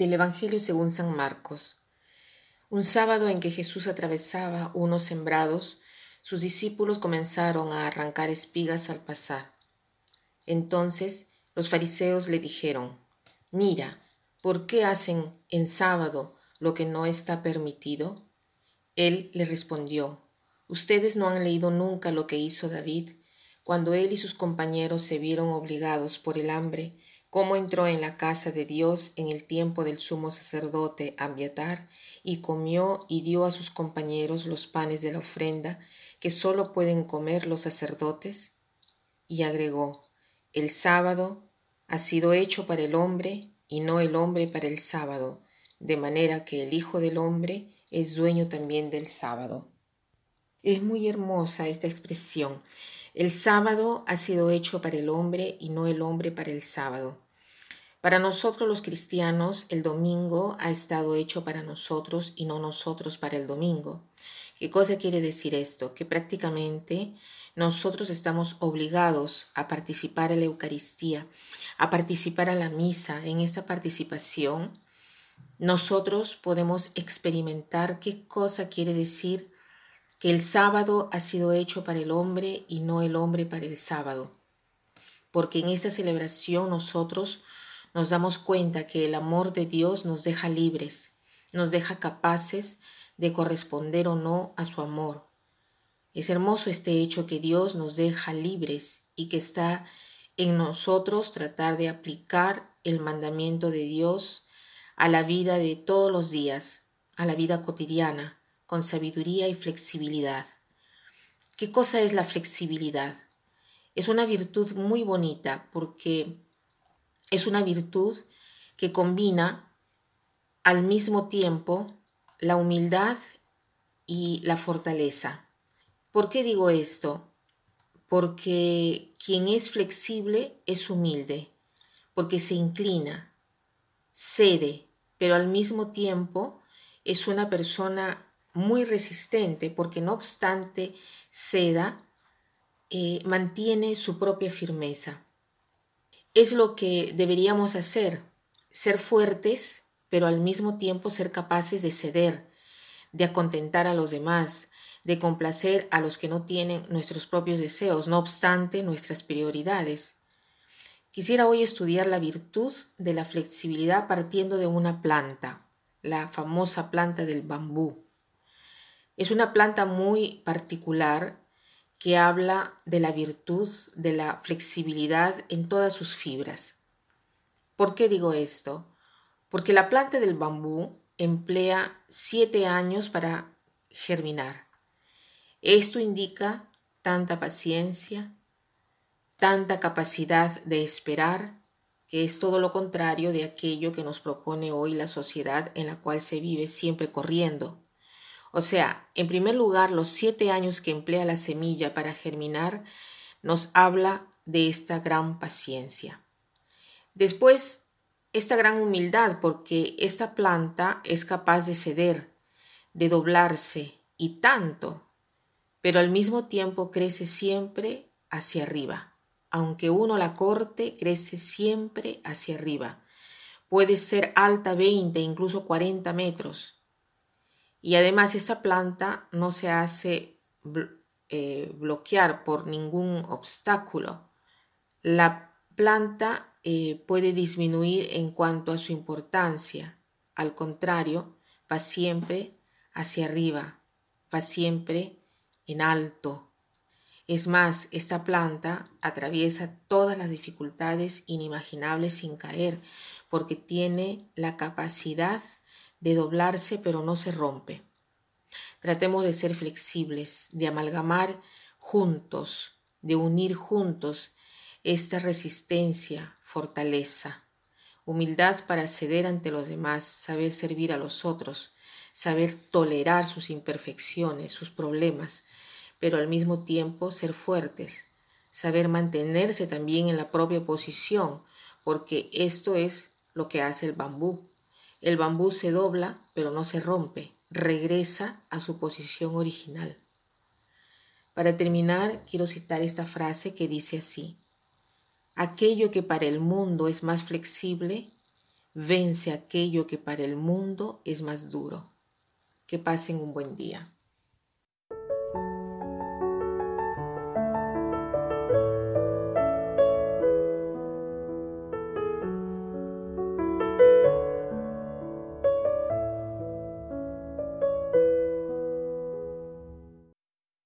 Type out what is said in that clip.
Del Evangelio según San Marcos. Un sábado en que Jesús atravesaba unos sembrados, sus discípulos comenzaron a arrancar espigas al pasar. Entonces los fariseos le dijeron, Mira, ¿por qué hacen en sábado lo que no está permitido? Él le respondió, Ustedes no han leído nunca lo que hizo David cuando él y sus compañeros se vieron obligados por el hambre cómo entró en la casa de Dios en el tiempo del sumo sacerdote Abiatar y comió y dio a sus compañeros los panes de la ofrenda que sólo pueden comer los sacerdotes? Y agregó, el sábado ha sido hecho para el hombre y no el hombre para el sábado, de manera que el Hijo del Hombre es dueño también del sábado. Es muy hermosa esta expresión. El sábado ha sido hecho para el hombre y no el hombre para el sábado. Para nosotros los cristianos, el domingo ha estado hecho para nosotros y no nosotros para el domingo. ¿Qué cosa quiere decir esto? Que prácticamente nosotros estamos obligados a participar en la Eucaristía, a participar a la misa. En esta participación, nosotros podemos experimentar qué cosa quiere decir que el sábado ha sido hecho para el hombre y no el hombre para el sábado. Porque en esta celebración nosotros nos damos cuenta que el amor de Dios nos deja libres, nos deja capaces de corresponder o no a su amor. Es hermoso este hecho que Dios nos deja libres y que está en nosotros tratar de aplicar el mandamiento de Dios a la vida de todos los días, a la vida cotidiana, con sabiduría y flexibilidad. ¿Qué cosa es la flexibilidad? Es una virtud muy bonita porque es una virtud que combina al mismo tiempo la humildad y la fortaleza. ¿Por qué digo esto? Porque quien es flexible es humilde, porque se inclina, cede, pero al mismo tiempo es una persona muy resistente porque no obstante ceda, eh, mantiene su propia firmeza. Es lo que deberíamos hacer, ser fuertes, pero al mismo tiempo ser capaces de ceder, de acontentar a los demás, de complacer a los que no tienen nuestros propios deseos, no obstante nuestras prioridades. Quisiera hoy estudiar la virtud de la flexibilidad partiendo de una planta, la famosa planta del bambú. Es una planta muy particular que habla de la virtud de la flexibilidad en todas sus fibras. ¿Por qué digo esto? Porque la planta del bambú emplea siete años para germinar. Esto indica tanta paciencia, tanta capacidad de esperar, que es todo lo contrario de aquello que nos propone hoy la sociedad en la cual se vive siempre corriendo, o sea, en primer lugar, los siete años que emplea la semilla para germinar nos habla de esta gran paciencia. Después, esta gran humildad, porque esta planta es capaz de ceder, de doblarse, y tanto, pero al mismo tiempo crece siempre hacia arriba. Aunque uno la corte, crece siempre hacia arriba. Puede ser alta 20, incluso 40 metros, y además esa planta no se hace eh, bloquear por ningún obstáculo. La planta eh, puede disminuir en cuanto a su importancia. Al contrario, va siempre hacia arriba, va siempre en alto. Es más, esta planta atraviesa todas las dificultades inimaginables sin caer, porque tiene la capacidad de doblarse pero no se rompe. Tratemos de ser flexibles, de amalgamar juntos, de unir juntos esta resistencia, fortaleza, humildad para ceder ante los demás, saber servir a los otros, saber tolerar sus imperfecciones, sus problemas, pero al mismo tiempo ser fuertes, saber mantenerse también en la propia posición, porque esto es lo que hace el bambú. El bambú se dobla, pero no se rompe, regresa a su posición original. Para terminar, quiero citar esta frase que dice así, aquello que para el mundo es más flexible, vence aquello que para el mundo es más duro. Que pasen un buen día.